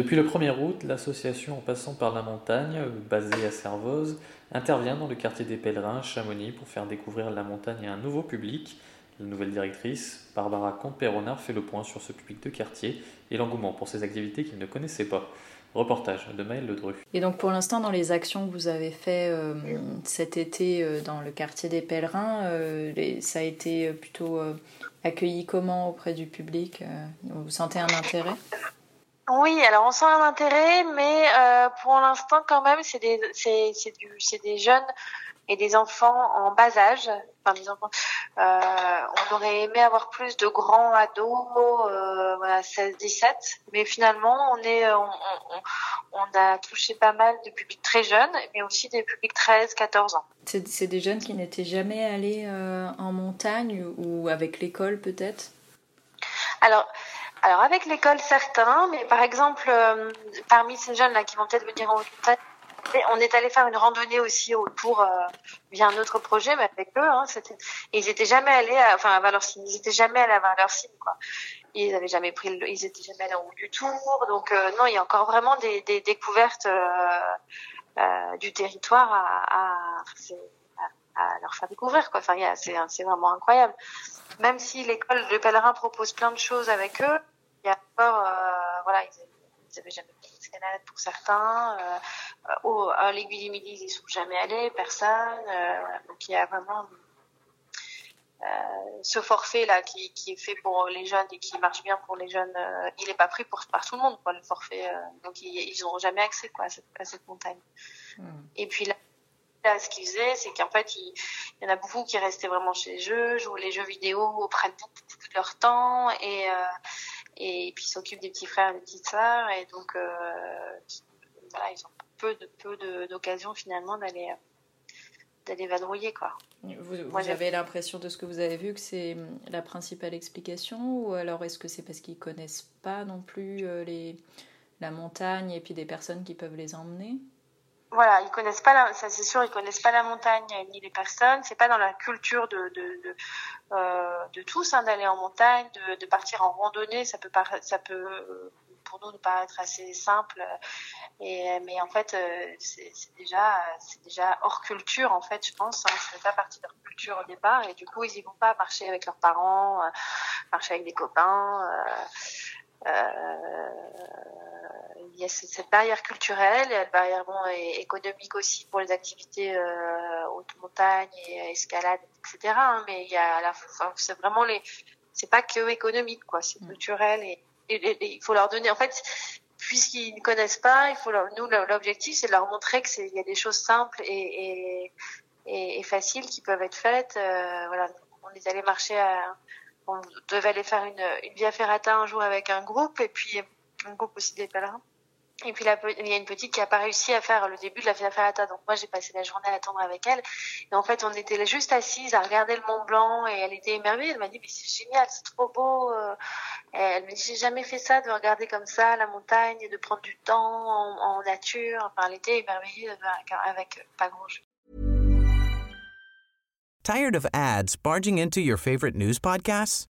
Depuis le 1er août, l'association En passant par la montagne, basée à Servoz, intervient dans le quartier des pèlerins, Chamonix, pour faire découvrir la montagne à un nouveau public. La nouvelle directrice, Barbara Comte-Perronard, fait le point sur ce public de quartier et l'engouement pour ces activités qu'ils ne connaissaient pas. Reportage de Maëlle Ledru. Et donc pour l'instant, dans les actions que vous avez faites euh, cet été euh, dans le quartier des pèlerins, euh, ça a été plutôt accueilli comment auprès du public Vous sentez un intérêt? Oui, alors on sent un intérêt, mais euh, pour l'instant quand même, c'est des, c'est, c'est du, c'est des jeunes et des enfants en bas âge. Enfin, des enfants. Euh, on aurait aimé avoir plus de grands ados, euh, voilà, 16-17, mais finalement, on est, on, on, on- on a touché pas mal de publics très jeunes, mais aussi des publics 13-14 ans. C'est c'est des jeunes qui n'étaient jamais allés euh, en montagne ou avec l'école peut-être? Alors, alors avec l'école certains, mais par exemple euh, parmi ces jeunes là qui vont peut-être venir en montagne, on est allé faire une randonnée aussi autour euh, via un autre projet, mais avec eux, hein, c'était, ils étaient jamais allés, à, enfin à Valorcine, ils étaient jamais allés à Valorcine quoi. Ils avaient jamais pris, le, ils étaient jamais allés en haut du tour, donc euh, non, il y a encore vraiment des, des découvertes euh, euh, du territoire à, à, à, leur faire découvrir quoi. Enfin, c'est, c'est vraiment incroyable même si l'école de pèlerins propose plein de choses avec eux, il y a encore, euh, voilà, ils, ils avaient jamais fait d'escalade pour certains. Euh, euh, au, à l'aiguille du midi, ils sont jamais allés, personne. Euh. Donc il y a vraiment euh, ce forfait là qui, qui est fait pour les jeunes et qui marche bien pour les jeunes. euh, il est pas pris pour par tout le monde, quoi, le forfait. euh, donc ils, ils n'auront jamais accès quoi à cette, à cette montagne. Et puis là, là, ce qu'ils faisaient, c'est qu'en fait, il, il y en a beaucoup qui restaient vraiment chez les jeux, jouent les jeux vidéo, prennent beaucoup de leur temps et euh, et puis ils s'occupent des petits frères et des petites sœurs et donc euh, voilà, ils ont peu de peu de- d'occasions finalement d'aller euh, d'aller vadrouiller quoi. Vous, vous Moi, avez l'impression de ce que vous avez vu que c'est hum, la principale explication ou alors est-ce que c'est parce qu'ils connaissent pas non plus euh, les, la montagne et puis des personnes qui peuvent les emmener? Voilà, ils connaissent pas la, ça c'est sûr, ils connaissent pas la montagne ni les personnes. C'est pas dans la culture de de de, euh, de tous hein, d'aller en montagne, de, de partir en randonnée. Ça peut paraître, ça peut euh, pour nous nous paraître assez simple, et mais en fait euh, c'est c'est déjà c'est déjà hors culture en fait, je pense. Hein, ça fait pas partie de leur culture au départ, et du coup ils y vont pas marcher avec leurs parents, euh, marcher avec des copains. Euh, euh, il y a cette barrière culturelle, il y a la barrière bon, et économique aussi pour les activités euh, haute montagne et euh, escalade, etc. hein, mais il y a à la enfin, c'est vraiment les, c'est pas que économique quoi, c'est Mm. culturel et, et- et- et il faut leur donner. En fait, puisqu'ils ne connaissent pas, il faut leur, nous l'objectif c'est de leur montrer que c'est il y a des choses simples et, et, et, et faciles qui peuvent être faites. Euh, voilà, on est allé marcher à, on devait aller faire une, une via ferrata un jour avec un groupe et puis un groupe aussi des pèlerins. Et puis il y a une petite qui a pas réussi à faire le début de la ferrata, donc moi j'ai passé la journée à attendre avec elle. Et en fait on était juste assises à regarder le Mont Blanc et elle était émerveillée. Elle m'a dit mais c'est génial, c'est trop beau. euh. Elle m'a dit j'ai jamais fait ça de regarder comme ça la montagne et de prendre du temps en, nature. Enfin elle était émerveillée avec, avec pas grand chose. Tired of ads barging into your favorite news podcasts?